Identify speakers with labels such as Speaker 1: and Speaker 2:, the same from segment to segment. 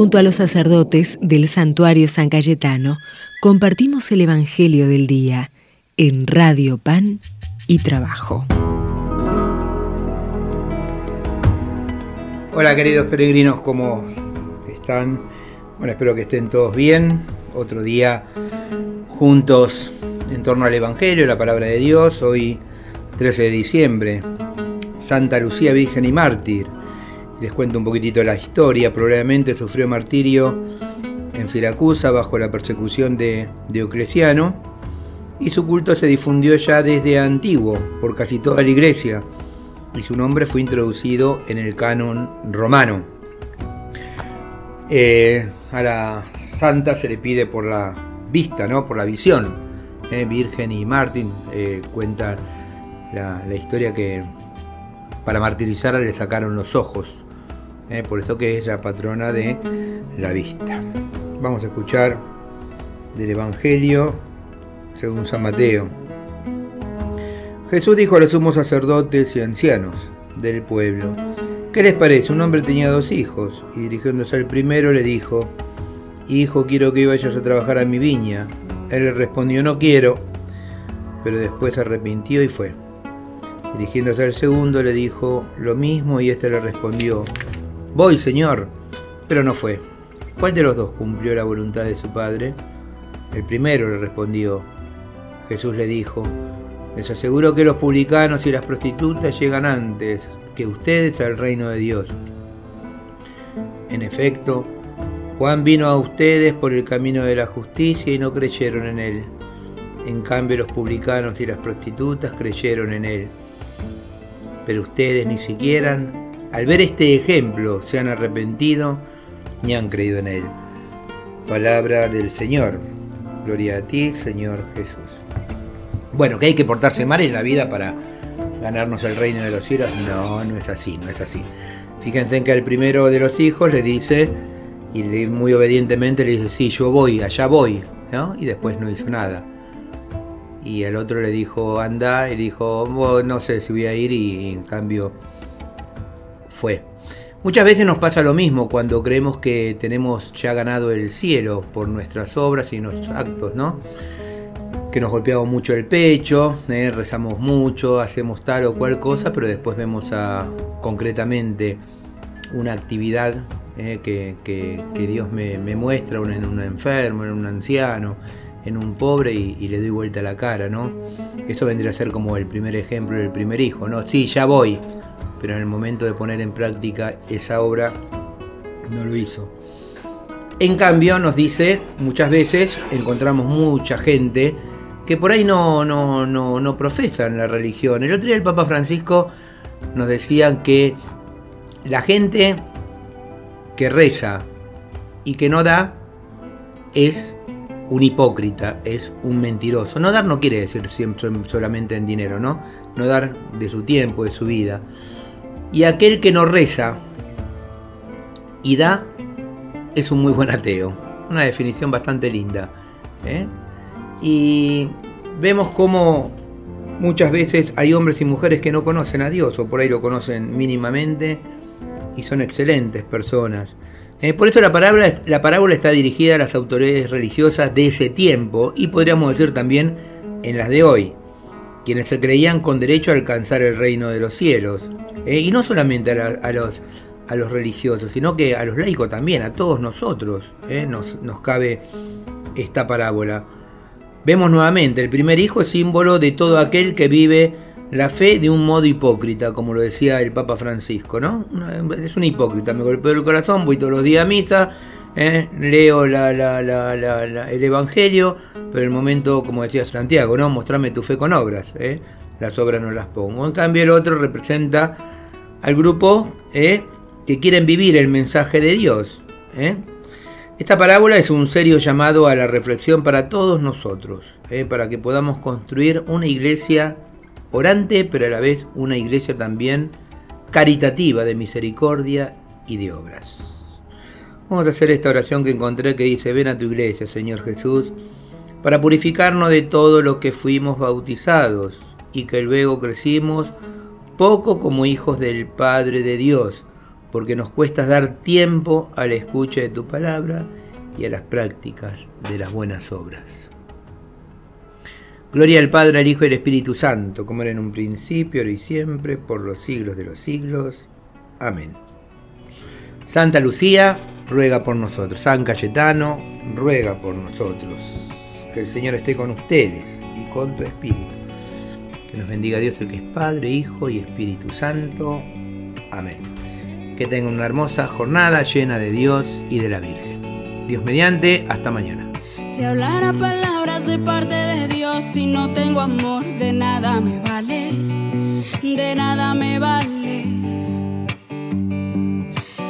Speaker 1: Junto a los sacerdotes del santuario San Cayetano, compartimos el Evangelio del Día en Radio Pan y Trabajo.
Speaker 2: Hola queridos peregrinos, ¿cómo están? Bueno, espero que estén todos bien. Otro día juntos en torno al Evangelio, la palabra de Dios. Hoy 13 de diciembre, Santa Lucía Virgen y Mártir. Les cuento un poquitito la historia. Probablemente sufrió martirio en Siracusa bajo la persecución de Diocleciano y su culto se difundió ya desde antiguo por casi toda la iglesia y su nombre fue introducido en el canon romano. Eh, a la santa se le pide por la vista, ¿no? por la visión. Eh, Virgen y Martín eh, cuentan la, la, historia que para martirizarla le sacaron los ojos. Por eso que es la patrona de la vista. Vamos a escuchar del Evangelio según San Mateo. Jesús dijo a los sumos sacerdotes y ancianos del pueblo, ¿qué les parece? Un hombre tenía dos hijos y dirigiéndose al primero le dijo, Hijo, quiero que vayas a trabajar a mi viña. Él le respondió, no quiero, pero después se arrepintió y fue. Dirigiéndose al segundo le dijo lo mismo y éste le respondió, Voy, Señor, pero no fue. ¿Cuál de los dos cumplió la voluntad de su padre? El primero le respondió, Jesús le dijo, les aseguro que los publicanos y las prostitutas llegan antes que ustedes al reino de Dios. En efecto, Juan vino a ustedes por el camino de la justicia y no creyeron en él. En cambio los publicanos y las prostitutas creyeron en él. Pero ustedes ni siquiera, al ver este ejemplo, se han arrepentido ni han creído en él. Palabra del Señor. Gloria a ti, Señor Jesús. Bueno, que hay que portarse mal en la vida para ganarnos el reino de los cielos. No, no es así, no es así. Fíjense en que al primero de los hijos le dice, y muy obedientemente le dice, sí, yo voy, allá voy, ¿no? Y después no hizo nada. Y el otro le dijo, anda, y dijo, no sé si voy a ir, y en cambio fue. Muchas veces nos pasa lo mismo cuando creemos que tenemos ya ganado el cielo por nuestras obras y nuestros actos, ¿no? Que nos golpeamos mucho el pecho, ¿eh? rezamos mucho, hacemos tal o cual cosa, pero después vemos a, concretamente una actividad ¿eh? que, Dios me, muestra en un enfermo, en un anciano, en un pobre y, y, le doy vuelta la cara, ¿no? Eso vendría a ser como el primer ejemplo del primer hijo, ¿no? Sí, ya voy, pero en el momento de poner en práctica esa obra no lo hizo. En cambio, nos dice, muchas veces encontramos mucha gente que por ahí no, no, no, no profesan la religión. El otro día el Papa Francisco nos decía que la gente que reza y que no da es un hipócrita, es un mentiroso. No dar no quiere decir siempre solamente en dinero, ¿no? No dar de su tiempo, de su vida y aquel que no reza y da es un muy buen ateo. Una definición bastante linda. ¿eh? Y vemos cómo muchas veces hay hombres y mujeres que no conocen a Dios o por ahí lo conocen mínimamente y son excelentes personas. ¿eh? por eso la la parábola está dirigida a las autoridades religiosas de ese tiempo y podríamos decir también en las de hoy quienes se creían con derecho a alcanzar el reino de los cielos. ¿eh? y no solamente a, los, a religiosos, sino que a los laicos también, a todos nosotros ¿eh? nos, nos cabe esta parábola. Vemos nuevamente, el primer hijo es símbolo de todo aquel que vive la fe de un modo hipócrita, como lo decía el Papa Francisco, ¿no? Es un hipócrita, me golpeó el corazón, voy todos los días a misa, ¿eh? leo el Evangelio, pero en el momento, como decía Santiago, ¿no? Mostrame tu fe con obras, ¿eh? las obras no las pongo. En cambio, el otro representa al grupo ¿eh? que quieren vivir el mensaje de Dios. Esta parábola es un serio llamado a la reflexión para todos nosotros, para que podamos construir una iglesia orante, pero a la vez una iglesia también caritativa de misericordia y de obras. Vamos a hacer esta oración que encontré que dice, ven a tu iglesia, Señor Jesús, para purificarnos de todo lo que fuimos bautizados y que luego crecimos poco como hijos del Padre de Dios, porque nos cuesta dar tiempo a la escucha de tu palabra y a las prácticas de las buenas obras. Gloria al Padre, al Hijo y al Espíritu Santo, como era en un principio, ahora y siempre, por los siglos de los siglos. Amén. Santa Lucía, ruega por nosotros. San Cayetano, ruega por nosotros. Que el Señor esté con ustedes y con tu Espíritu. Que nos bendiga Dios el que es Padre, Hijo y Espíritu Santo. Amén. Que tengan una hermosa jornada llena de Dios y de la Virgen. Dios mediante, hasta mañana.
Speaker 3: Si hablara palabras de parte de Dios, si no tengo amor, de nada me vale, de nada me vale.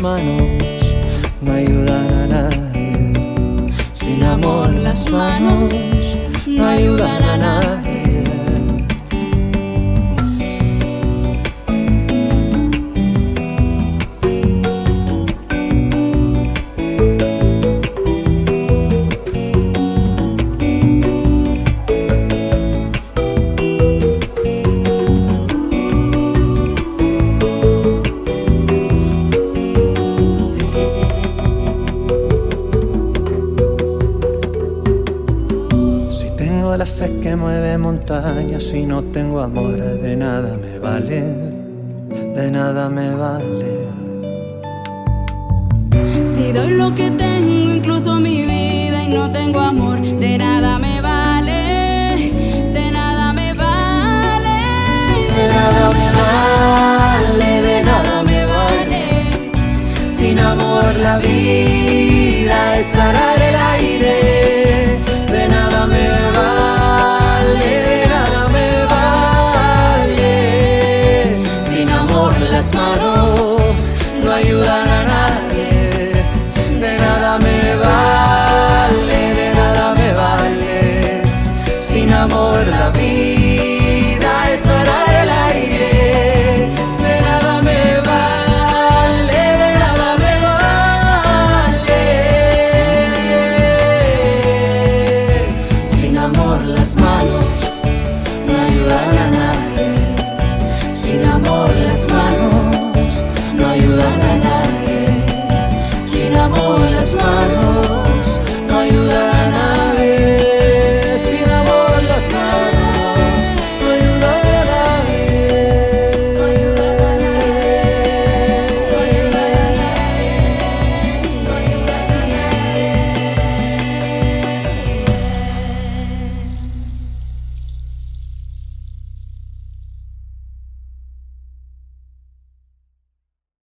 Speaker 4: Manos no ayudan a nadie. Sin amor las manos no ayudan a nadie. Tengo la fe que mueve montañas, si no tengo amor, de nada me vale, de nada me vale.
Speaker 3: Si doy lo que tengo, incluso mi vida, y no tengo amor, de nada me vale, de nada me vale, de nada me vale, de nada me vale. Sin amor la vida